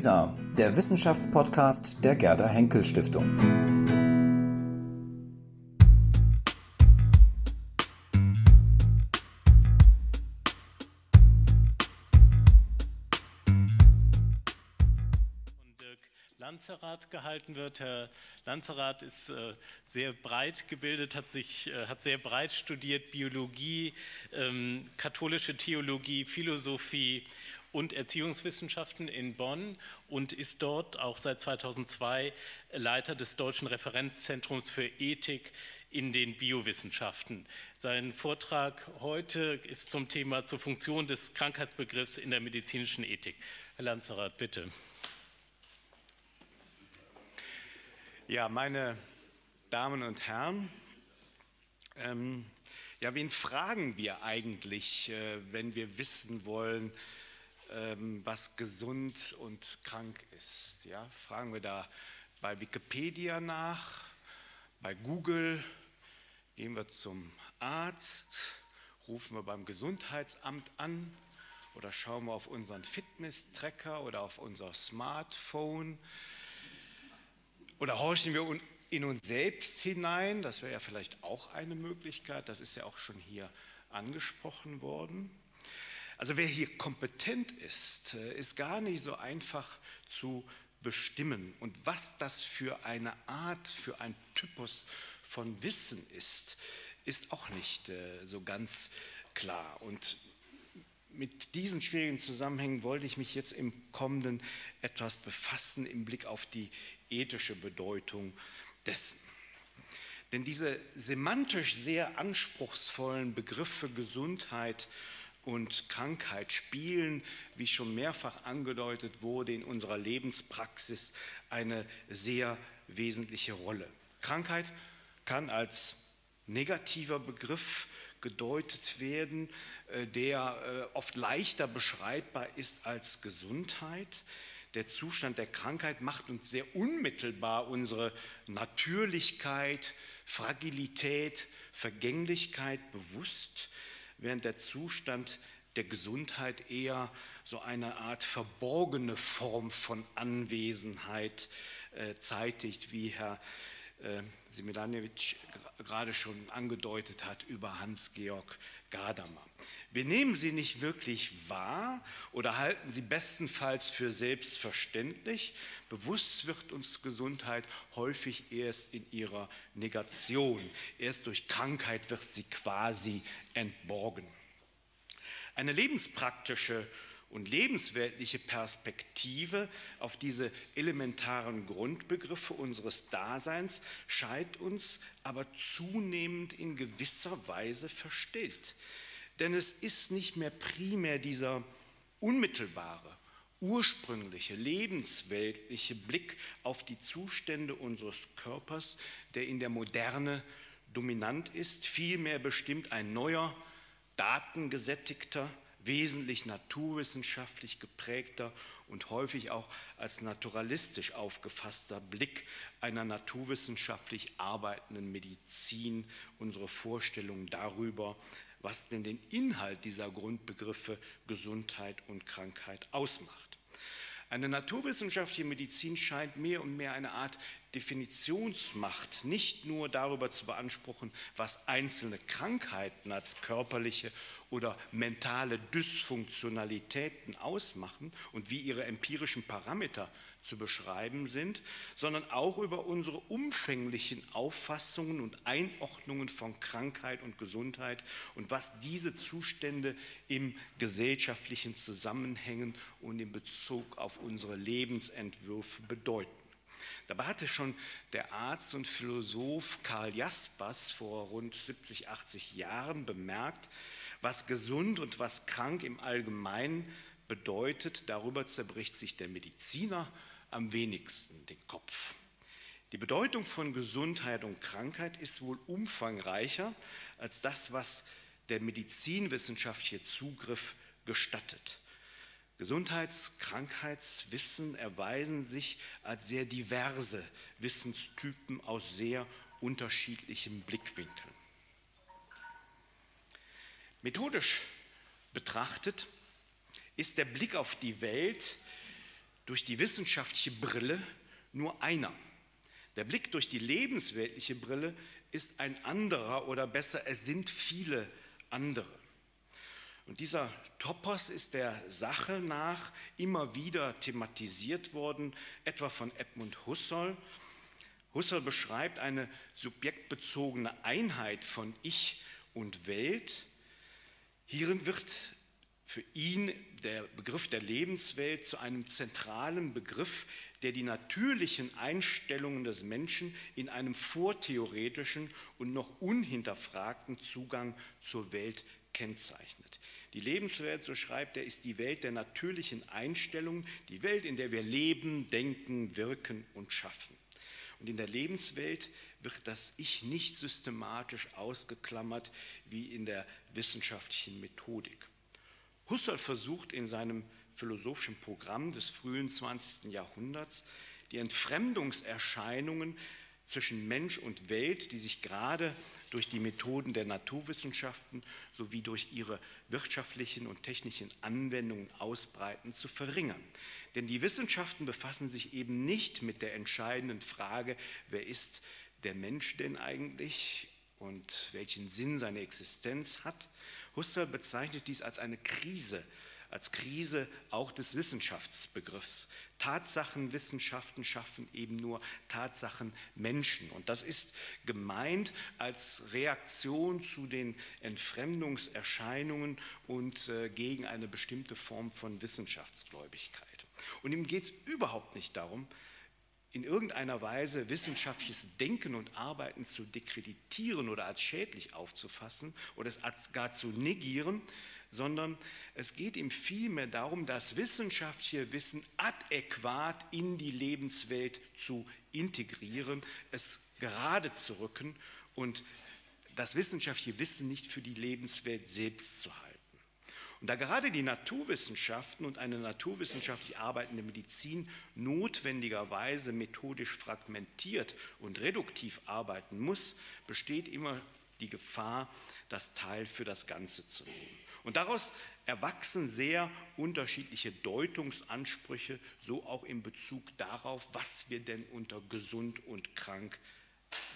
WISA, der Wissenschaftspodcast der Gerda Henkel Stiftung. Lanzerath gehalten wird. Herr Lanzerath ist äh, sehr breit gebildet, hat, sich, äh, hat sehr breit studiert, Biologie, ähm, katholische Theologie, Philosophie und Erziehungswissenschaften in Bonn und ist dort auch seit 2002 Leiter des Deutschen Referenzzentrums für Ethik in den Biowissenschaften. Sein Vortrag heute ist zum Thema zur Funktion des Krankheitsbegriffs in der medizinischen Ethik. Herr Lanzerath, bitte. Ja, meine Damen und Herren, ähm, ja, wen fragen wir eigentlich, äh, wenn wir wissen wollen, was gesund und krank ist? Ja, fragen wir da bei Wikipedia nach, bei Google, gehen wir zum Arzt, rufen wir beim Gesundheitsamt an oder schauen wir auf unseren Fitness-Tracker oder auf unser Smartphone. Oder horchen wir in uns selbst hinein? Das wäre ja vielleicht auch eine Möglichkeit. Das ist ja auch schon hier angesprochen worden. Also wer hier kompetent ist, äh, ist gar nicht so einfach zu bestimmen. Und was das für eine Art, für ein Typus von Wissen ist, ist auch nicht äh, so ganz klar. Und mit diesen schwierigen Zusammenhängen wollte ich mich jetzt im Kommenden etwas befassen im Blick auf die ethische Bedeutung dessen. Denn diese semantisch sehr anspruchsvollen Begriffe Gesundheit und Krankheit spielen, wie schon mehrfach angedeutet wurde, in unserer Lebenspraxis eine sehr wesentliche Rolle. Krankheit kann als negativer Begriff gedeutet werden, äh, der äh, oft leichter beschreibbar ist als Gesundheit. Der Zustand der Krankheit macht uns sehr unmittelbar unsere Natürlichkeit, Fragilität, Vergänglichkeit bewusst, während der Zustand der Gesundheit eher so eine Art verborgene Form von Anwesenheit äh, zeitigt, wie Herr äh, Similanowitsch gerade schon angedeutet hat über Hans-Georg Gadamer. Wir nehmen sie nicht wirklich wahr oder halten sie bestenfalls für selbstverständlich. Bewusst wird uns Gesundheit häufig erst in ihrer Negation. Erst durch Krankheit wird sie quasi entborgen. Eine lebenspraktische und lebensweltliche Perspektive auf diese elementaren Grundbegriffe unseres Daseins scheint uns aber zunehmend in gewisser Weise verstellt. Denn es ist nicht mehr primär dieser unmittelbare, ursprüngliche, lebensweltliche Blick auf die Zustände unseres Körpers, der in der Moderne dominant ist. Vielmehr bestimmt ein neuer, datengesättigter, wesentlich naturwissenschaftlich geprägter und häufig auch als naturalistisch aufgefasster Blick einer naturwissenschaftlich arbeitenden Medizin unsere Vorstellung darüber, was denn den Inhalt dieser Grundbegriffe Gesundheit und Krankheit ausmacht. Eine naturwissenschaftliche Medizin scheint mehr und mehr eine Art Definitionsmacht nicht nur darüber zu beanspruchen, was einzelne Krankheiten als körperliche oder mentale Dysfunktionalitäten ausmachen und wie ihre empirischen Parameter zu beschreiben sind, sondern auch über unsere umfänglichen Auffassungen und Einordnungen von Krankheit und Gesundheit und was diese Zustände im gesellschaftlichen Zusammenhängen und in Bezug auf unsere Lebensentwürfe bedeuten. Dabei hatte schon der Arzt und Philosoph Karl Jaspers vor rund 70, 80 Jahren bemerkt, was gesund und was krank im Allgemeinen bedeutet, darüber zerbricht sich der Mediziner am wenigsten den Kopf. Die Bedeutung von Gesundheit und Krankheit ist wohl umfangreicher als das, was der medizinwissenschaftliche Zugriff gestattet. Gesundheits-, Krankheitswissen erweisen sich als sehr diverse Wissenstypen aus sehr unterschiedlichen Blickwinkeln. Methodisch betrachtet ist der Blick auf die Welt durch die wissenschaftliche Brille nur einer. Der Blick durch die lebensweltliche Brille ist ein anderer oder besser, es sind viele andere. Und dieser Topos ist der Sache nach immer wieder thematisiert worden, etwa von Edmund Husserl. Husserl beschreibt eine subjektbezogene Einheit von Ich und Welt. Hierin wird für ihn der Begriff der Lebenswelt zu einem zentralen Begriff, der die natürlichen Einstellungen des Menschen in einem vortheoretischen und noch unhinterfragten Zugang zur Welt kennzeichnet. Die Lebenswelt, so schreibt er, ist die Welt der natürlichen Einstellungen, die Welt, in der wir leben, denken, wirken und schaffen. Und in der Lebenswelt wird das Ich nicht systematisch ausgeklammert wie in der wissenschaftlichen Methodik. Husserl versucht in seinem philosophischen Programm des frühen 20. Jahrhunderts die Entfremdungserscheinungen zwischen Mensch und Welt, die sich gerade durch die Methoden der Naturwissenschaften sowie durch ihre wirtschaftlichen und technischen Anwendungen ausbreiten, zu verringern. Denn die Wissenschaften befassen sich eben nicht mit der entscheidenden Frage, wer ist der Mensch denn eigentlich und welchen Sinn seine Existenz hat. Husserl bezeichnet dies als eine Krise als Krise auch des Wissenschaftsbegriffs. Tatsachenwissenschaften schaffen eben nur Tatsachenmenschen. Und das ist gemeint als Reaktion zu den Entfremdungserscheinungen und äh, gegen eine bestimmte Form von Wissenschaftsgläubigkeit. Und ihm geht es überhaupt nicht darum, in irgendeiner Weise wissenschaftliches Denken und Arbeiten zu dekreditieren oder als schädlich aufzufassen oder es gar zu negieren, sondern es geht ihm vielmehr darum, das wissenschaftliche Wissen adäquat in die Lebenswelt zu integrieren, es gerade zu rücken und das wissenschaftliche Wissen nicht für die Lebenswelt selbst zu halten. Und da gerade die Naturwissenschaften und eine naturwissenschaftlich arbeitende Medizin notwendigerweise methodisch fragmentiert und reduktiv arbeiten muss, besteht immer die Gefahr, das Teil für das Ganze zu nehmen. Und daraus erwachsen sehr unterschiedliche Deutungsansprüche, so auch in Bezug darauf, was wir denn unter gesund und krank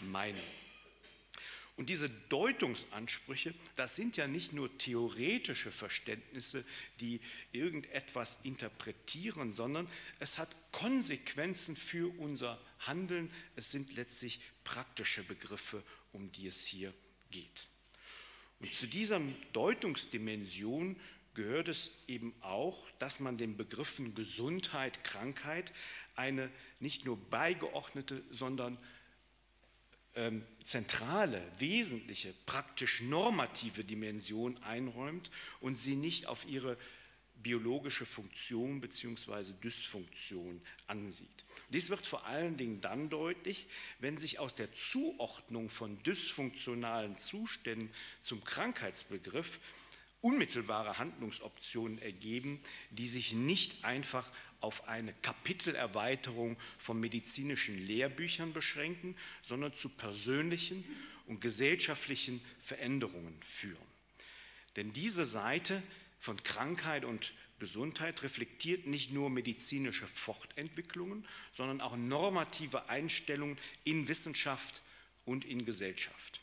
meinen. Und diese Deutungsansprüche, das sind ja nicht nur theoretische Verständnisse, die irgendetwas interpretieren, sondern es hat Konsequenzen für unser Handeln. Es sind letztlich praktische Begriffe, um die es hier geht. Und zu dieser Deutungsdimension gehört es eben auch, dass man den Begriffen Gesundheit, Krankheit eine nicht nur beigeordnete, sondern ähm, zentrale, wesentliche, praktisch normative Dimension einräumt und sie nicht auf ihre biologische Funktion bzw. Dysfunktion ansieht. Dies wird vor allen Dingen dann deutlich, wenn sich aus der Zuordnung von dysfunktionalen Zuständen zum Krankheitsbegriff unmittelbare Handlungsoptionen ergeben, die sich nicht einfach auf eine Kapitelerweiterung von medizinischen Lehrbüchern beschränken, sondern zu persönlichen und gesellschaftlichen Veränderungen führen. Denn diese Seite von Krankheit und Gesundheit reflektiert nicht nur medizinische Fortentwicklungen, sondern auch normative Einstellungen in Wissenschaft und in Gesellschaft.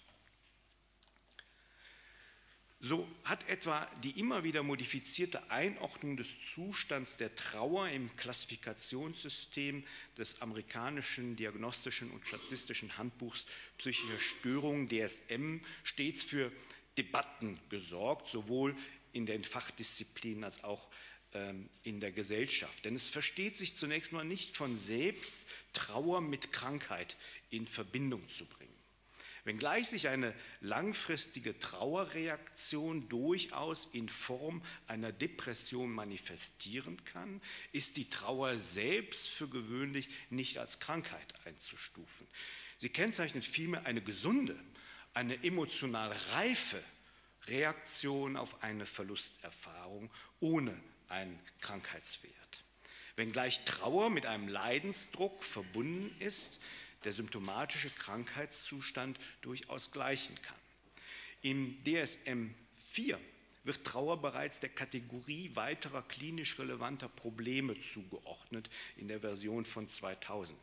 So hat etwa die immer wieder modifizierte Einordnung des Zustands der Trauer im Klassifikationssystem des amerikanischen diagnostischen und statistischen Handbuchs psychischer Störungen DSM stets für Debatten gesorgt, sowohl in den Fachdisziplinen als auch ähm, in der Gesellschaft. Denn es versteht sich zunächst mal nicht von selbst, Trauer mit Krankheit in Verbindung zu bringen. Wenngleich sich eine langfristige Trauerreaktion durchaus in Form einer Depression manifestieren kann, ist die Trauer selbst für gewöhnlich nicht als Krankheit einzustufen. Sie kennzeichnet vielmehr eine gesunde, eine emotional reife Reaktion auf eine Verlusterfahrung ohne einen Krankheitswert. Wenngleich Trauer mit einem Leidensdruck verbunden ist, der symptomatische Krankheitszustand durchaus gleichen kann. Im DSM 4 wird Trauer bereits der Kategorie weiterer klinisch relevanter Probleme zugeordnet in der Version von 2000.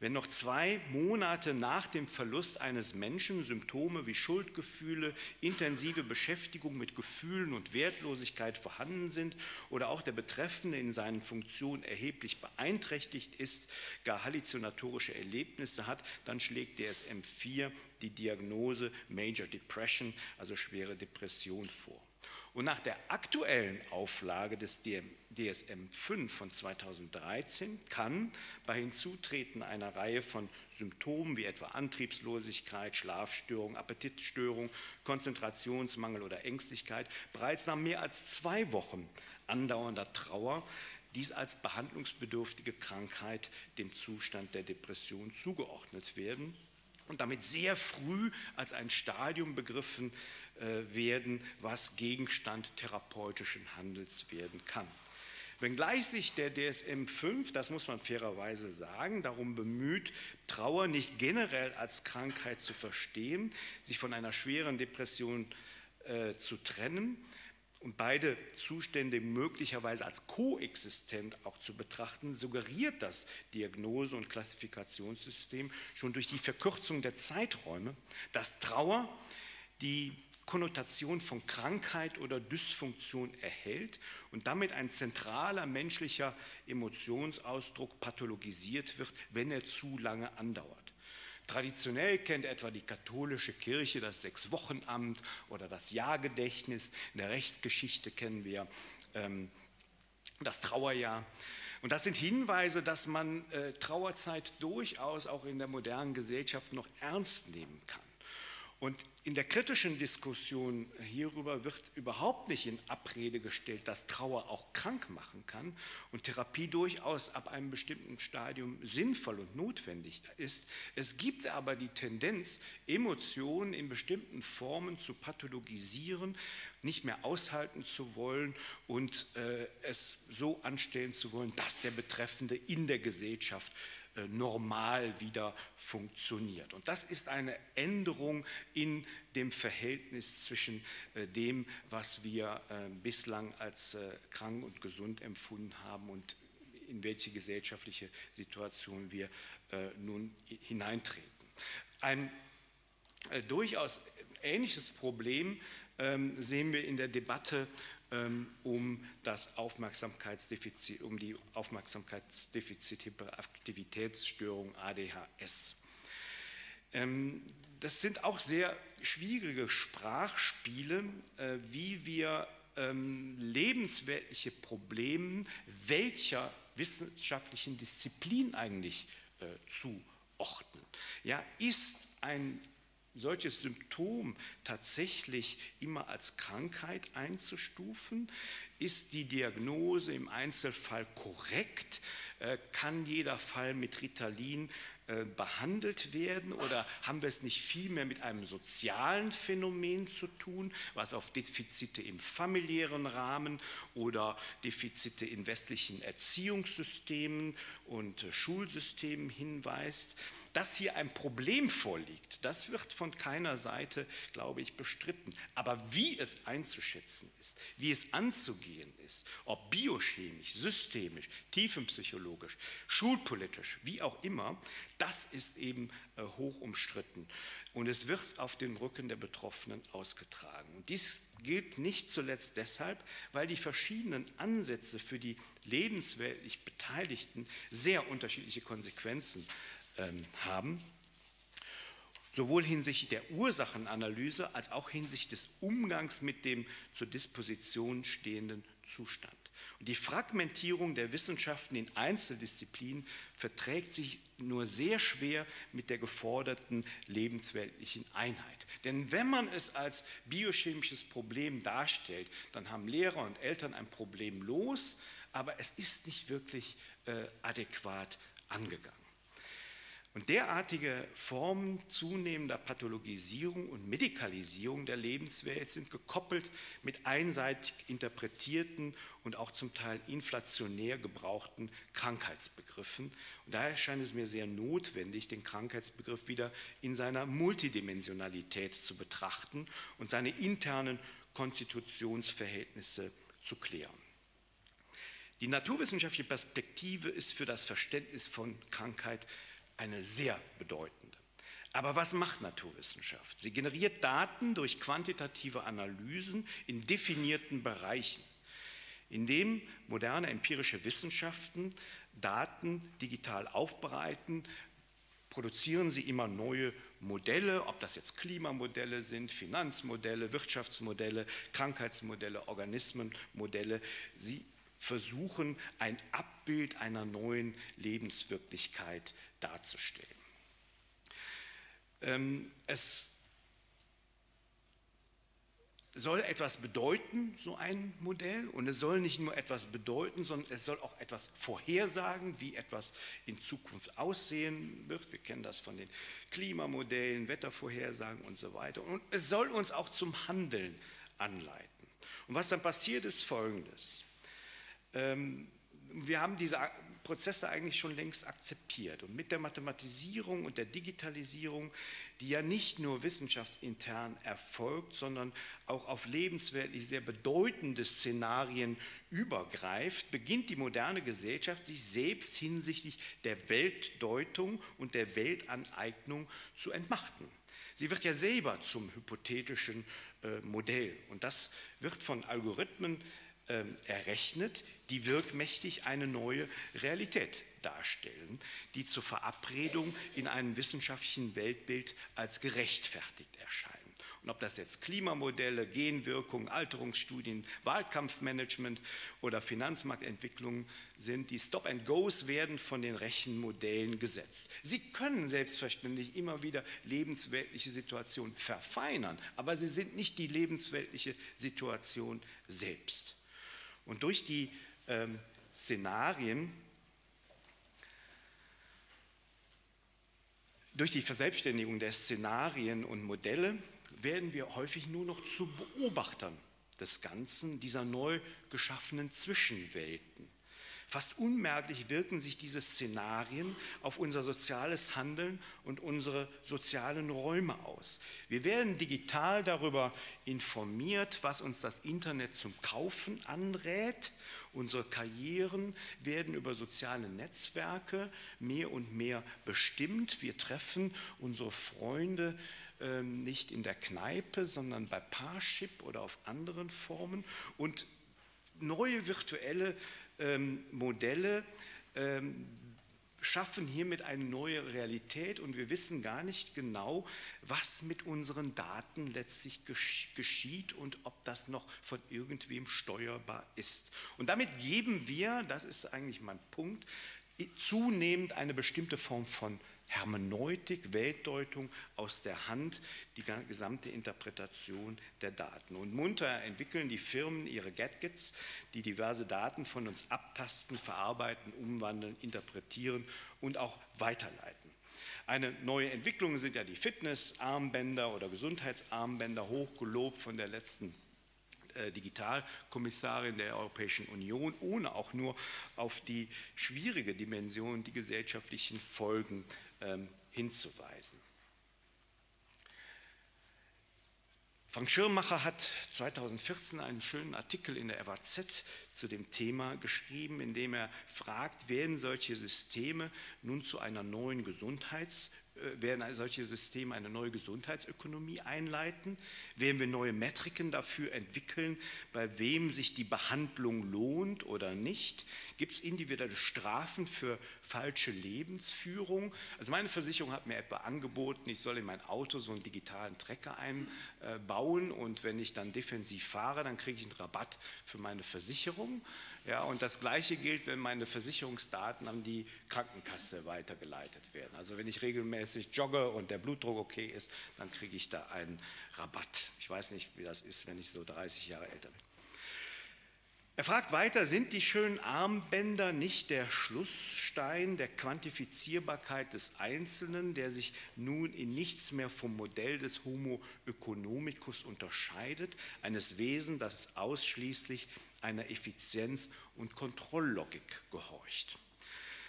Wenn noch zwei Monate nach dem Verlust eines Menschen Symptome wie Schuldgefühle, intensive Beschäftigung mit Gefühlen und Wertlosigkeit vorhanden sind oder auch der Betreffende in seinen Funktionen erheblich beeinträchtigt ist, gar halluzinatorische Erlebnisse hat, dann schlägt DSM-4 die Diagnose Major Depression, also schwere Depression vor. Und nach der aktuellen Auflage des DSM-5 von 2013 kann bei Hinzutreten einer Reihe von Symptomen wie etwa Antriebslosigkeit, Schlafstörung, Appetitstörung, Konzentrationsmangel oder Ängstlichkeit bereits nach mehr als zwei Wochen andauernder Trauer dies als behandlungsbedürftige Krankheit dem Zustand der Depression zugeordnet werden und damit sehr früh als ein Stadium begriffen werden, was Gegenstand therapeutischen Handels werden kann. Wenngleich sich der DSM 5, das muss man fairerweise sagen, darum bemüht, Trauer nicht generell als Krankheit zu verstehen, sich von einer schweren Depression äh, zu trennen und beide Zustände möglicherweise als koexistent auch zu betrachten, suggeriert das Diagnose- und Klassifikationssystem schon durch die Verkürzung der Zeiträume, dass Trauer die Konnotation von Krankheit oder Dysfunktion erhält und damit ein zentraler menschlicher Emotionsausdruck pathologisiert wird, wenn er zu lange andauert. Traditionell kennt etwa die katholische Kirche das Sechswochenamt oder das Jahrgedächtnis. In der Rechtsgeschichte kennen wir ähm, das Trauerjahr. Und das sind Hinweise, dass man äh, Trauerzeit durchaus auch in der modernen Gesellschaft noch ernst nehmen kann. Und in der kritischen Diskussion hierüber wird überhaupt nicht in Abrede gestellt, dass Trauer auch krank machen kann und Therapie durchaus ab einem bestimmten Stadium sinnvoll und notwendig ist. Es gibt aber die Tendenz, Emotionen in bestimmten Formen zu pathologisieren, nicht mehr aushalten zu wollen und äh, es so anstellen zu wollen, dass der Betreffende in der Gesellschaft äh, normal wieder funktioniert. Und das ist eine Änderung in dem Verhältnis zwischen äh, dem, was wir äh, bislang als krank und gesund empfunden haben und in welche gesellschaftliche Situation wir nun hineintreten. Ein durchaus ähnliches Problem ähm, sehen wir in der Debatte um, das Aufmerksamkeitsdefizit, um die Aufmerksamkeitsdefizit-Hyperaktivitätsstörung ADHS. Ähm, das sind auch sehr schwierige Sprachspiele, äh, wie wir ähm, lebensweltliche Probleme welcher wissenschaftlichen Disziplin eigentlich äh, zuordnen. Ja, ist ein solches Symptom tatsächlich immer als Krankheit einzustufen? Ist die Diagnose im Einzelfall korrekt? Äh, kann jeder Fall mit Ritalin äh, behandelt werden oder haben wir es nicht vielmehr mit einem sozialen Phänomen zu tun, was auf Defizite im familiären Rahmen oder Defizite in westlichen Erziehungssystemen und äh, Schulsystemen hinweist? Dass hier ein Problem vorliegt, das wird von keiner Seite, glaube ich, bestritten. Aber wie es einzuschätzen ist, wie es anzugehen ist, ob biochemisch, systemisch, tiefenpsychologisch, schulpolitisch, wie auch immer, das ist eben äh, hoch umstritten. Und es wird auf den Rücken der Betroffenen ausgetragen. Und dies gilt nicht zuletzt deshalb, weil die verschiedenen Ansätze für die lebensweltlich Beteiligten sehr unterschiedliche Konsequenzen ähm, haben, sowohl hinsichtlich der Ursachenanalyse als auch hinsichtlich des Umgangs mit dem zur Disposition stehenden Zustand. Und die Fragmentierung der Wissenschaften in Einzeldisziplinen verträgt sich nur sehr schwer mit der geforderten lebensweltlichen Einheit. Denn wenn man es als biochemisches Problem darstellt, dann haben Lehrer und Eltern ein Problem los, aber es ist nicht wirklich äh, adäquat angegangen. Und derartige Formen zunehmender Pathologisierung und Medikalisierung der Lebenswelt sind gekoppelt mit einseitig interpretierten und auch zum Teil inflationär gebrauchten Krankheitsbegriffen. Und daher scheint es mir sehr notwendig, den Krankheitsbegriff wieder in seiner Multidimensionalität zu betrachten und seine internen Konstitutionsverhältnisse zu klären. Die naturwissenschaftliche Perspektive ist für das Verständnis von Krankheit eine sehr bedeutende. Aber was macht Naturwissenschaft? Sie generiert Daten durch quantitative Analysen in definierten Bereichen, indem moderne empirische Wissenschaften Daten digital aufbereiten, produzieren sie immer neue Modelle, ob das jetzt Klimamodelle sind, Finanzmodelle, Wirtschaftsmodelle, Krankheitsmodelle, Organismenmodelle. Sie versuchen, ein Abbild einer neuen Lebenswirklichkeit darzustellen. Ähm, es soll etwas bedeuten, so ein Modell. Und es soll nicht nur etwas bedeuten, sondern es soll auch etwas vorhersagen, wie etwas in Zukunft aussehen wird. Wir kennen das von den Klimamodellen, Wettervorhersagen und so weiter. Und es soll uns auch zum Handeln anleiten. Und was dann passiert, ist Folgendes. Ähm, wir haben diese Prozesse eigentlich schon längst akzeptiert. Und mit der Mathematisierung und der Digitalisierung, die ja nicht nur wissenschaftsintern erfolgt, sondern auch auf lebensweltlich sehr bedeutende Szenarien übergreift, beginnt die moderne Gesellschaft sich selbst hinsichtlich der Weltdeutung und der Weltaneignung zu entmachten. Sie wird ja selber zum hypothetischen äh, Modell. Und das wird von Algorithmen ähm, errechnet, die wirkmächtig eine neue Realität darstellen, die zur Verabredung in einem wissenschaftlichen Weltbild als gerechtfertigt erscheinen. Und ob das jetzt Klimamodelle, Genwirkungen, Alterungsstudien, Wahlkampfmanagement oder Finanzmarktentwicklungen sind, die Stop-and-Goes werden von den Rechenmodellen gesetzt. Sie können selbstverständlich immer wieder lebensweltliche Situationen verfeinern, aber sie sind nicht die lebensweltliche Situation selbst. Und durch die ähm, Szenarien, durch die Verselbstständigung der Szenarien und Modelle werden wir häufig nur noch zu Beobachtern des Ganzen, dieser neu geschaffenen Zwischenwelten. Fast unmerklich wirken sich diese Szenarien auf unser soziales Handeln und unsere sozialen Räume aus. Wir werden digital darüber informiert, was uns das Internet zum Kaufen anrät. Unsere Karrieren werden über soziale Netzwerke mehr und mehr bestimmt. Wir treffen unsere Freunde ähm, nicht in der Kneipe, sondern bei Parship oder auf anderen Formen. Und neue virtuelle ähm, Modelle ähm, schaffen hiermit eine neue Realität und wir wissen gar nicht genau, was mit unseren Daten letztlich geschieht und ob das noch von irgendwem steuerbar ist. Und damit geben wir, das ist eigentlich mein Punkt, zunehmend eine bestimmte Form von Hermeneutik, Weltdeutung aus der Hand, die gesamte Interpretation der Daten. Und munter entwickeln die Firmen ihre Gadgets, die diverse Daten von uns abtasten, verarbeiten, umwandeln, interpretieren und auch weiterleiten. Eine neue Entwicklung sind ja die Fitnessarmbänder oder Gesundheitsarmbänder, hochgelobt von der letzten äh, Digitalkommissarin der Europäischen Union, ohne auch nur auf die schwierige Dimension, die gesellschaftlichen Folgen hinzuweisen. Frank Schirmacher hat 2014 einen schönen Artikel in der FAZ zu dem Thema geschrieben, in dem er fragt, werden solche Systeme nun zu einer neuen Gesundheits- werden solche Systeme eine neue Gesundheitsökonomie einleiten? Werden wir neue Metriken dafür entwickeln, bei wem sich die Behandlung lohnt oder nicht? Gibt es individuelle Strafen für falsche Lebensführung? Also meine Versicherung hat mir etwa angeboten, ich soll in mein Auto so einen digitalen Trecker einbauen und wenn ich dann defensiv fahre, dann kriege ich einen Rabatt für meine Versicherung. Ja, und das Gleiche gilt, wenn meine Versicherungsdaten an die Krankenkasse weitergeleitet werden. Also wenn ich regelmäßig jogge und der Blutdruck okay ist, dann kriege ich da einen Rabatt. Ich weiß nicht, wie das ist, wenn ich so 30 Jahre älter bin. Er fragt weiter, sind die schönen Armbänder nicht der Schlussstein der Quantifizierbarkeit des Einzelnen, der sich nun in nichts mehr vom Modell des Homo economicus unterscheidet, eines Wesens, das ausschließlich einer Effizienz- und Kontrolllogik gehorcht.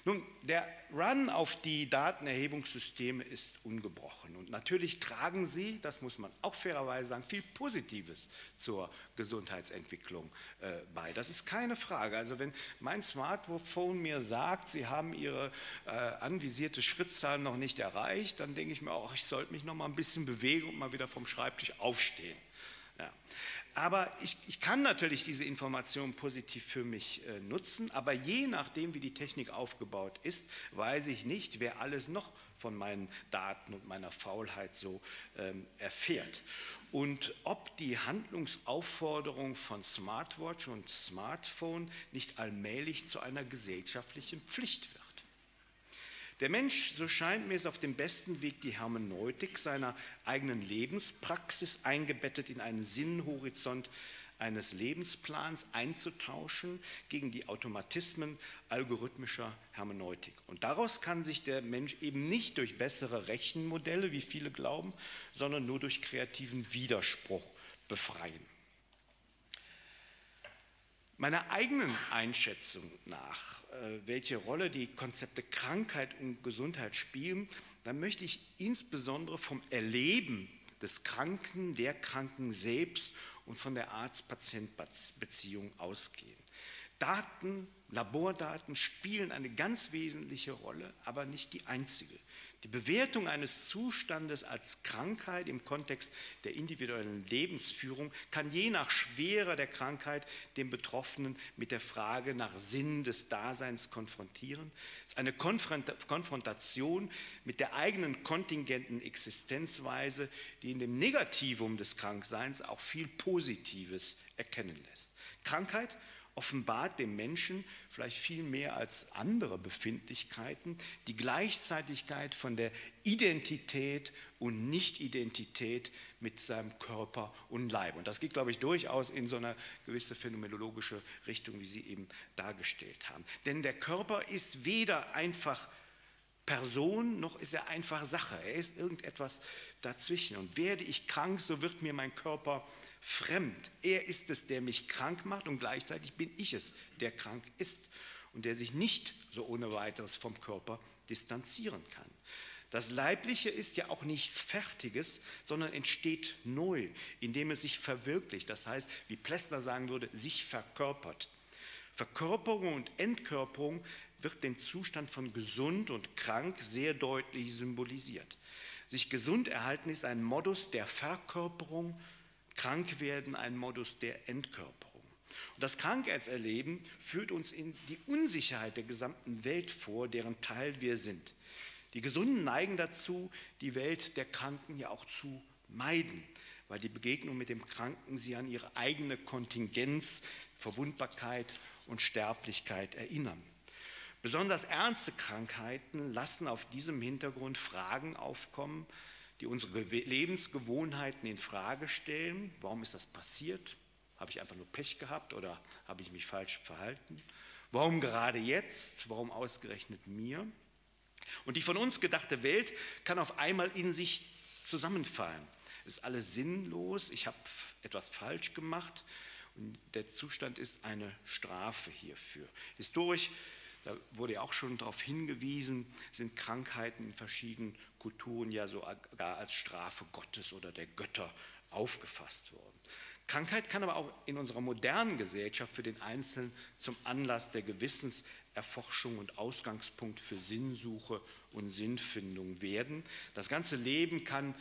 Nun, der Run auf die Datenerhebungssysteme ist ungebrochen. Und natürlich tragen sie, das muss man auch fairerweise sagen, viel Positives zur Gesundheitsentwicklung äh, bei. Das ist keine Frage. Also wenn mein Smartphone mir sagt, Sie haben Ihre äh, anvisierte Schrittzahl noch nicht erreicht, dann denke ich mir auch, ich sollte mich noch mal ein bisschen bewegen und mal wieder vom Schreibtisch aufstehen. Ja. Aber ich, ich, kann natürlich diese Information positiv für mich äh, nutzen, aber je nachdem, wie die Technik aufgebaut ist, weiß ich nicht, wer alles noch von meinen Daten und meiner Faulheit so ähm, erfährt. Und ob die Handlungsaufforderung von Smartwatch und Smartphone nicht allmählich zu einer gesellschaftlichen Pflicht wird. Der Mensch, so scheint mir, ist auf dem besten Weg, die Hermeneutik seiner eigenen Lebenspraxis eingebettet in einen Sinnhorizont eines Lebensplans einzutauschen gegen die Automatismen algorithmischer Hermeneutik. Und daraus kann sich der Mensch eben nicht durch bessere Rechenmodelle, wie viele glauben, sondern nur durch kreativen Widerspruch befreien. Meiner eigenen Einschätzung nach, äh, welche Rolle die Konzepte Krankheit und Gesundheit spielen, dann möchte ich insbesondere vom Erleben des Kranken, der Kranken selbst und von der Arzt-Patient-Beziehung ausgehen. Daten, Labordaten spielen eine ganz wesentliche Rolle, aber nicht die einzige. Die Bewertung eines Zustandes als Krankheit im Kontext der individuellen Lebensführung kann je nach Schwere der Krankheit den Betroffenen mit der Frage nach Sinn des Daseins konfrontieren. Es ist eine Konfrontation mit der eigenen kontingenten Existenzweise, die in dem Negativum des Krankseins auch viel Positives erkennen lässt. Krankheit offenbart dem Menschen vielleicht viel mehr als andere Befindlichkeiten die Gleichzeitigkeit von der Identität und Nicht-Identität mit seinem Körper und Leib. Und das geht, glaube ich, durchaus in so eine gewisse phänomenologische Richtung, wie Sie eben dargestellt haben. Denn der Körper ist weder einfach Person, noch ist er einfach Sache. Er ist irgendetwas dazwischen. Und werde ich krank, so wird mir mein Körper fremd. Er ist es, der mich krank macht und gleichzeitig bin ich es, der krank ist und der sich nicht so ohne weiteres vom Körper distanzieren kann. Das Leibliche ist ja auch nichts Fertiges, sondern entsteht neu, indem es sich verwirklicht. Das heißt, wie Plessner sagen würde, sich verkörpert. Verkörperung und Entkörperung wird den Zustand von gesund und krank sehr deutlich symbolisiert. Sich gesund erhalten ist ein Modus der Verkörperung krank werden ein Modus der Entkörperung. Und das Krankheitserleben führt uns in die Unsicherheit der gesamten Welt vor, deren Teil wir sind. Die Gesunden neigen dazu, die Welt der Kranken ja auch zu meiden, weil die Begegnung mit dem Kranken sie an ihre eigene Kontingenz, Verwundbarkeit und Sterblichkeit erinnern. Besonders ernste Krankheiten lassen auf diesem Hintergrund Fragen aufkommen, die unsere Lebensgewohnheiten in Frage stellen. Warum ist das passiert? Habe ich einfach nur Pech gehabt oder habe ich mich falsch verhalten? Warum gerade jetzt? Warum ausgerechnet mir? Und die von uns gedachte Welt kann auf einmal in sich zusammenfallen. Es ist alles sinnlos, ich habe etwas falsch gemacht und der Zustand ist eine Strafe hierfür. Historisch da wurde ja auch schon darauf hingewiesen, sind Krankheiten in verschiedenen Kulturen ja sogar als Strafe Gottes oder der Götter aufgefasst worden. Krankheit kann aber auch in unserer modernen Gesellschaft für den Einzelnen zum Anlass der Gewissenserforschung und Ausgangspunkt für Sinnsuche und Sinnfindung werden. Das ganze Leben kann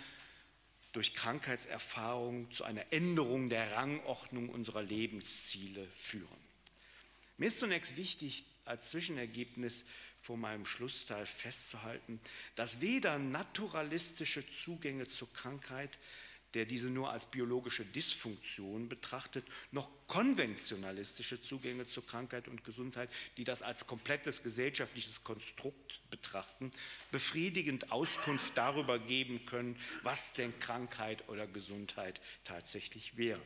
durch Krankheitserfahrung zu einer Änderung der Rangordnung unserer Lebensziele führen. Mir ist zunächst wichtig, als Zwischenergebnis vor meinem Schlussteil festzuhalten, dass weder naturalistische Zugänge zur Krankheit, der diese nur als biologische Dysfunktion betrachtet, noch konventionalistische Zugänge zur Krankheit und Gesundheit, die das als komplettes gesellschaftliches Konstrukt betrachten, befriedigend Auskunft darüber geben können, was denn Krankheit oder Gesundheit tatsächlich wäre.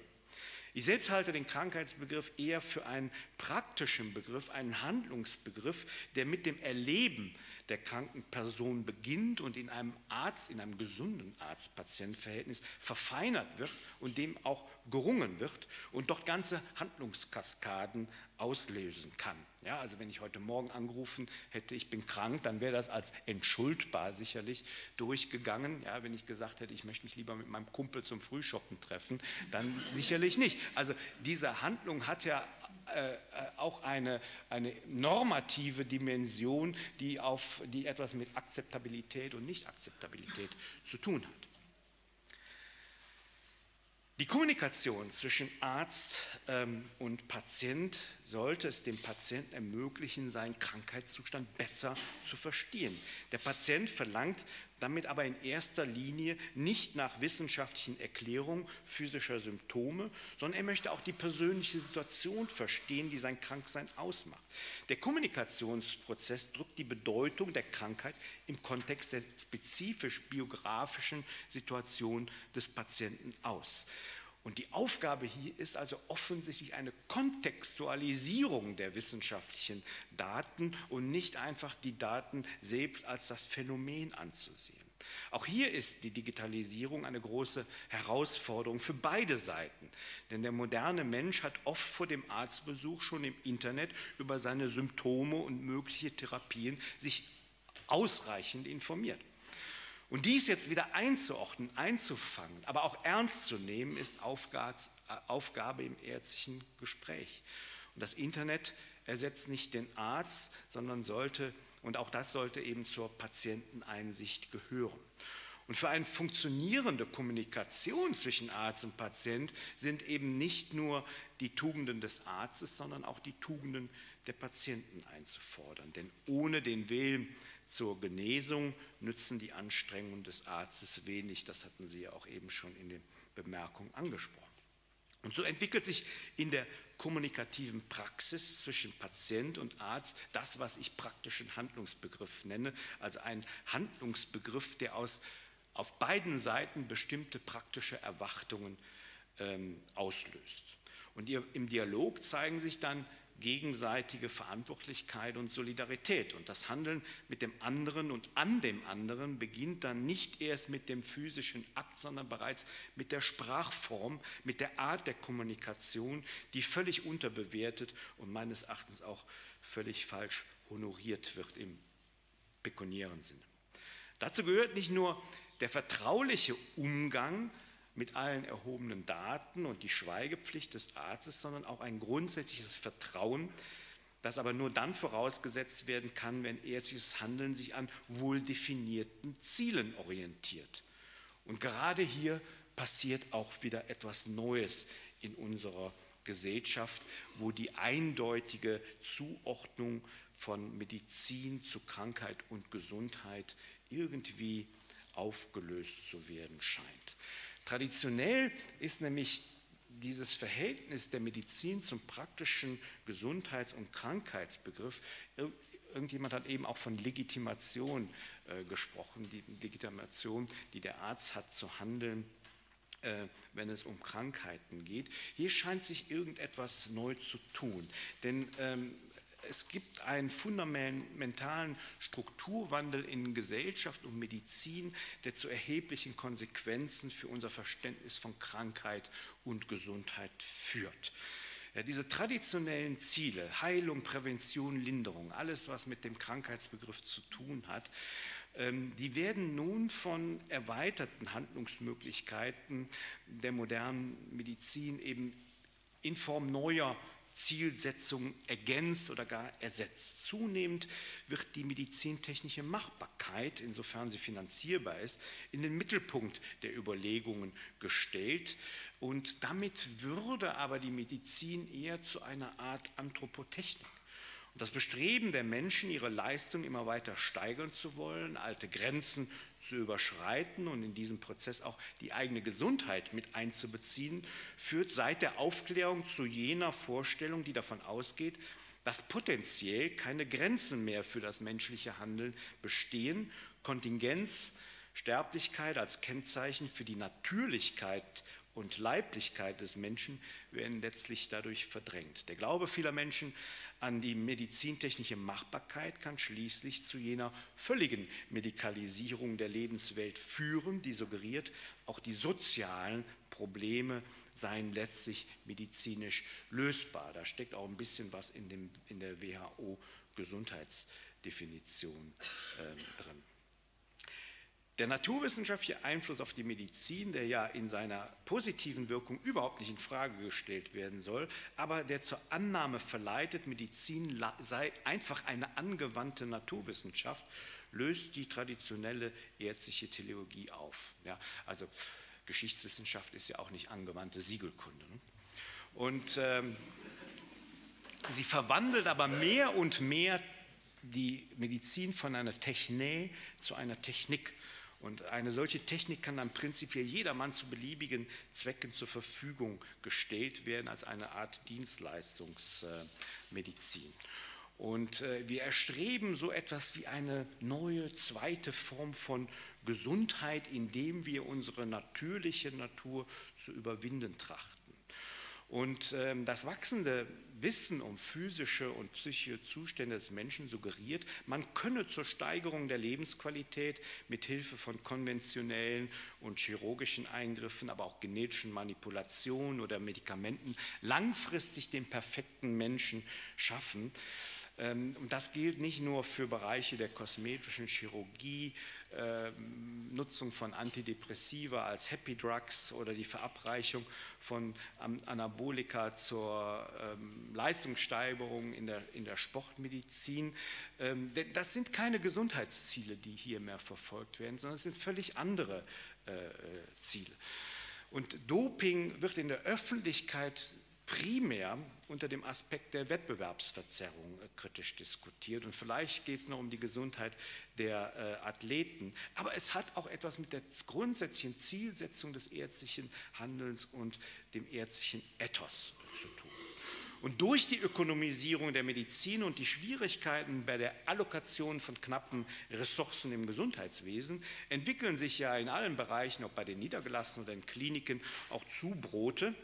Ich selbst halte den Krankheitsbegriff eher für einen praktischen Begriff, einen Handlungsbegriff, der mit dem Erleben der kranken Person beginnt und in einem Arzt, in einem gesunden Arzt-Patient-Verhältnis verfeinert wird und dem auch gerungen wird und dort ganze Handlungskaskaden auslösen kann. Ja, also wenn ich heute Morgen angerufen hätte, ich bin krank, dann wäre das als entschuldbar sicherlich durchgegangen. Ja, wenn ich gesagt hätte, ich möchte mich lieber mit meinem Kumpel zum Frühschoppen treffen, dann sicherlich nicht. Also diese Handlung hat ja äh, auch eine, eine normative Dimension, die, auf, die etwas mit Akzeptabilität und Nicht-Akzeptabilität zu tun hat. Die Kommunikation zwischen Arzt ähm, und Patient sollte es dem Patienten ermöglichen, seinen Krankheitszustand besser zu verstehen. Der Patient verlangt damit aber in erster Linie nicht nach wissenschaftlichen Erklärungen physischer Symptome, sondern er möchte auch die persönliche Situation verstehen, die sein Kranksein ausmacht. Der Kommunikationsprozess drückt die Bedeutung der Krankheit im Kontext der spezifisch biografischen Situation des Patienten aus. Und die Aufgabe hier ist also offensichtlich eine Kontextualisierung der wissenschaftlichen Daten und nicht einfach die Daten selbst als das Phänomen anzusehen. Auch hier ist die Digitalisierung eine große Herausforderung für beide Seiten. Denn der moderne Mensch hat oft vor dem Arztbesuch schon im Internet über seine Symptome und mögliche Therapien sich ausreichend informiert. Und dies jetzt wieder einzuordnen, einzufangen, aber auch ernst zu nehmen, ist Aufgabe im ärztlichen Gespräch. Und das Internet ersetzt nicht den Arzt, sondern sollte, und auch das sollte eben zur Patienteneinsicht gehören. Und für eine funktionierende Kommunikation zwischen Arzt und Patient sind eben nicht nur die Tugenden des Arztes, sondern auch die Tugenden der Patienten einzufordern. Denn ohne den Willen zur Genesung nützen die Anstrengungen des Arztes wenig. Das hatten Sie ja auch eben schon in den Bemerkungen angesprochen. Und so entwickelt sich in der kommunikativen Praxis zwischen Patient und Arzt das, was ich praktischen Handlungsbegriff nenne, also ein Handlungsbegriff, der aus auf beiden Seiten bestimmte praktische Erwartungen ähm, auslöst. Und im Dialog zeigen sich dann gegenseitige Verantwortlichkeit und Solidarität. Und das Handeln mit dem anderen und an dem anderen beginnt dann nicht erst mit dem physischen Akt, sondern bereits mit der Sprachform, mit der Art der Kommunikation, die völlig unterbewertet und meines Erachtens auch völlig falsch honoriert wird im pekuniären Sinne. Dazu gehört nicht nur der vertrauliche Umgang mit allen erhobenen Daten und die Schweigepflicht des Arztes, sondern auch ein grundsätzliches Vertrauen, das aber nur dann vorausgesetzt werden kann, wenn ärztliches Handeln sich an wohl definierten Zielen orientiert. Und gerade hier passiert auch wieder etwas Neues in unserer Gesellschaft, wo die eindeutige Zuordnung von Medizin zu Krankheit und Gesundheit irgendwie aufgelöst zu werden scheint. Traditionell ist nämlich dieses Verhältnis der Medizin zum praktischen Gesundheits- und Krankheitsbegriff, irgendjemand hat eben auch von Legitimation äh, gesprochen, die Legitimation, die der Arzt hat zu handeln, äh, wenn es um Krankheiten geht. Hier scheint sich irgendetwas neu zu tun, denn ähm, es gibt einen fundamentalen Strukturwandel in Gesellschaft und Medizin, der zu erheblichen Konsequenzen für unser Verständnis von Krankheit und Gesundheit führt. Ja, diese traditionellen Ziele, Heilung, Prävention, Linderung, alles, was mit dem Krankheitsbegriff zu tun hat, ähm, die werden nun von erweiterten Handlungsmöglichkeiten der modernen Medizin eben in Form neuer Zielsetzung ergänzt oder gar ersetzt. Zunehmend wird die medizintechnische Machbarkeit, insofern sie finanzierbar ist, in den Mittelpunkt der Überlegungen gestellt. Und damit würde aber die Medizin eher zu einer Art Anthropotechnik. Und das Bestreben der Menschen, ihre Leistung immer weiter steigern zu wollen, alte Grenzen zu überschreiten und in diesem Prozess auch die eigene Gesundheit mit einzubeziehen, führt seit der Aufklärung zu jener Vorstellung, die davon ausgeht, dass potenziell keine Grenzen mehr für das menschliche Handeln bestehen, Kontingenz, Sterblichkeit als Kennzeichen für die Natürlichkeit und Leiblichkeit des Menschen werden letztlich dadurch verdrängt. Der Glaube vieler Menschen an die medizintechnische Machbarkeit kann schließlich zu jener völligen Medikalisierung der Lebenswelt führen, die suggeriert, auch die sozialen Probleme seien letztlich medizinisch lösbar. Da steckt auch ein bisschen was in, dem, in der WHO-Gesundheitsdefinition äh, drin. Der naturwissenschaftliche Einfluss auf die Medizin, der ja in seiner positiven Wirkung überhaupt nicht in Frage gestellt werden soll, aber der zur Annahme verleitet, Medizin sei einfach eine angewandte Naturwissenschaft, löst die traditionelle ärztliche Theologie auf. Ja, also Geschichtswissenschaft ist ja auch nicht angewandte Siegelkunde. Ne? Und ähm, sie verwandelt aber mehr und mehr die Medizin von einer Technik zu einer Technik. Und eine solche Technik kann dann prinzipiell jedermann zu beliebigen Zwecken zur Verfügung gestellt werden als eine Art Dienstleistungsmedizin. Und äh, wir erstreben so etwas wie eine neue zweite Form von Gesundheit, indem wir unsere natürliche Natur zu überwinden trachten. Und ähm, das wachsende Wissen um physische und psychische Zustände des Menschen suggeriert, man könne zur Steigerung der Lebensqualität mit Hilfe von konventionellen und chirurgischen Eingriffen, aber auch genetischen Manipulationen oder Medikamenten langfristig den perfekten Menschen schaffen. Ähm, und das gilt nicht nur für Bereiche der kosmetischen Chirurgie, ähm, Nutzung von Antidepressiva als Happy Drugs oder die Verabreichung von Anabolika zur ähm, Leistungssteigerung in der, in der Sportmedizin. das sind keine Gesundheitsziele, die hier mehr verfolgt werden, sondern es sind völlig andere äh, äh, Ziele. Und Doping wird in der Öffentlichkeit primär unter dem Aspekt der Wettbewerbsverzerrung äh, kritisch diskutiert. Und vielleicht geht es noch um die Gesundheit der äh, Athleten. Aber es hat auch etwas mit der grundsätzlichen Zielsetzung des ärztlichen Handelns und dem ärztlichen Ethos zu tun. Und durch die Ökonomisierung der Medizin und die Schwierigkeiten bei der Allokation von knappen Ressourcen im Gesundheitswesen entwickeln sich ja in allen Bereichen, ob bei den Niedergelassenen oder in Kliniken, auch Zubrote,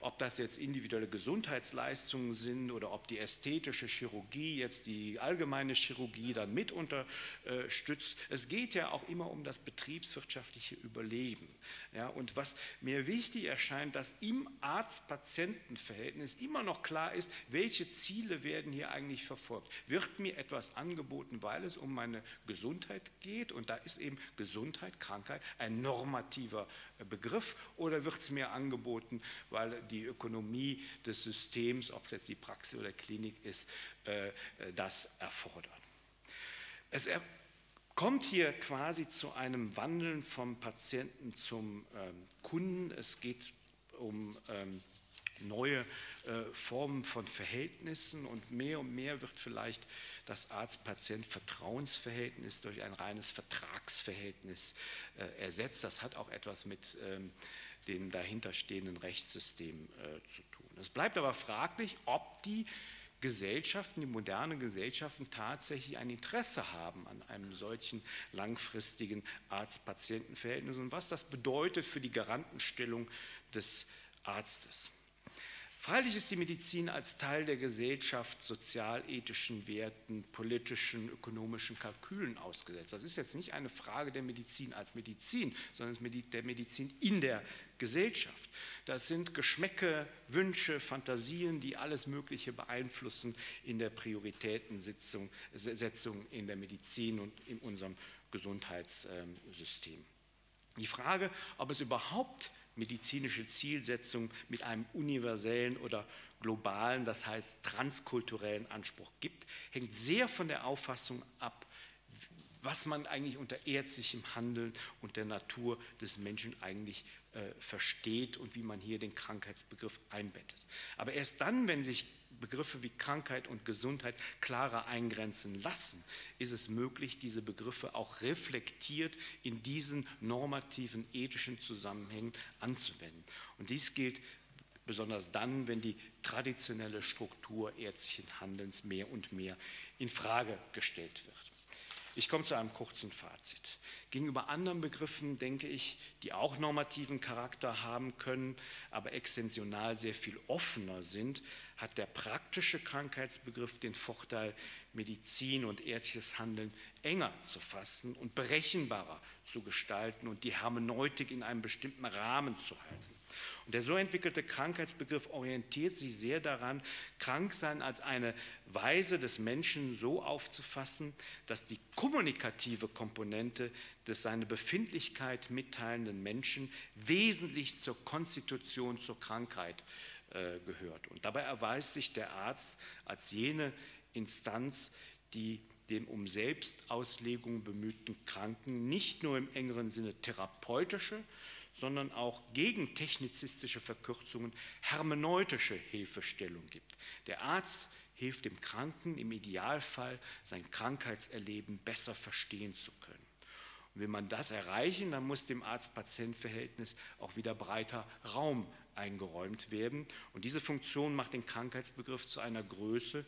ob das jetzt individuelle Gesundheitsleistungen sind oder ob die ästhetische Chirurgie jetzt die allgemeine Chirurgie dann mit unterstützt. Es geht ja auch immer um das betriebswirtschaftliche Überleben. Ja, und was mir wichtig erscheint, dass im Arzt-Patienten-Verhältnis immer noch klar ist, welche Ziele werden hier eigentlich verfolgt. Wird mir etwas angeboten, weil es um meine Gesundheit geht? Und da ist eben Gesundheit, Krankheit ein normativer Begriff oder wird es mir angeboten, weil die Ökonomie des Systems, ob es jetzt die Praxis oder Klinik ist, äh, das erfordert. Es kommt hier quasi zu einem Wandeln vom Patienten zum ähm, Kunden. Es geht um ähm, neue äh, Formen von Verhältnissen und mehr und mehr wird vielleicht das Arzt-Patient-Vertrauensverhältnis durch ein reines Vertragsverhältnis äh, ersetzt. Das hat auch etwas mit ähm, dem dahinterstehenden Rechtssystem äh, zu tun. Es bleibt aber fraglich, ob die Gesellschaften, die modernen Gesellschaften tatsächlich ein Interesse haben an einem solchen langfristigen Arzt-Patienten-Verhältnis und was das bedeutet für die Garantenstellung des Arztes. Freilich ist die Medizin als Teil der Gesellschaft sozialethischen Werten, politischen, ökonomischen Kalkülen ausgesetzt. Das ist jetzt nicht eine Frage der Medizin als Medizin, sondern der Medizin in der Gesellschaft. Das sind Geschmäcke, Wünsche, Fantasien, die alles Mögliche beeinflussen in der Prioritätensetzung in der Medizin und in unserem Gesundheitssystem. Die Frage, ob es überhaupt medizinische Zielsetzung mit einem universellen oder globalen, das heißt transkulturellen Anspruch gibt, hängt sehr von der Auffassung ab, was man eigentlich unter ärztlichem Handeln und der Natur des Menschen eigentlich äh, versteht und wie man hier den Krankheitsbegriff einbettet. Aber erst dann, wenn sich Begriffe wie Krankheit und Gesundheit klarer eingrenzen lassen, ist es möglich, diese Begriffe auch reflektiert in diesen normativen ethischen Zusammenhängen anzuwenden. Und dies gilt besonders dann, wenn die traditionelle Struktur ärztlichen Handelns mehr und mehr in Frage gestellt wird. Ich komme zu einem kurzen Fazit. Gegenüber anderen Begriffen denke ich, die auch normativen Charakter haben können, aber extensional sehr viel offener sind, hat der praktische Krankheitsbegriff den Vorteil, Medizin und ärztliches Handeln enger zu fassen und berechenbarer zu gestalten und die Hermeneutik in einem bestimmten Rahmen zu halten. Und der so entwickelte Krankheitsbegriff orientiert sich sehr daran, Kranksein als eine Weise des Menschen so aufzufassen, dass die kommunikative Komponente des seine Befindlichkeit mitteilenden Menschen wesentlich zur Konstitution, zur Krankheit äh, gehört. Und dabei erweist sich der Arzt als jene Instanz, die dem um Selbstauslegung bemühten Kranken nicht nur im engeren Sinne therapeutische, sondern auch gegen technizistische Verkürzungen hermeneutische Hilfestellung gibt. Der Arzt hilft dem Kranken im Idealfall, sein Krankheitserleben besser verstehen zu können. Und will man das erreichen, dann muss dem Arzt-Patient-Verhältnis auch wieder breiter Raum eingeräumt werden. Und diese Funktion macht den Krankheitsbegriff zu einer Größe,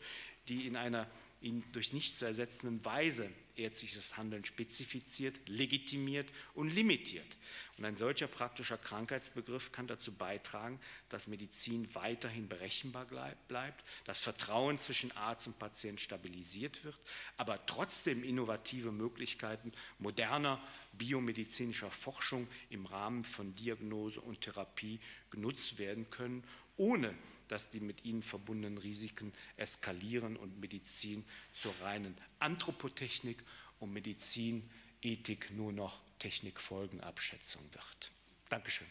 die in einer in durch nichts zu ersetzenden Weise ärztliches Handeln spezifiziert, legitimiert und limitiert. Und ein solcher praktischer Krankheitsbegriff kann dazu beitragen, dass Medizin weiterhin berechenbar bleibt, dass Vertrauen zwischen Arzt und Patient stabilisiert wird, aber trotzdem innovative Möglichkeiten moderner biomedizinischer Forschung im Rahmen von Diagnose und Therapie genutzt werden können, ohne dass die mit ihnen verbundenen Risiken eskalieren und Medizin zur reinen Anthropotechnik und Medizinethik nur noch Technikfolgenabschätzung wird. Dankeschön.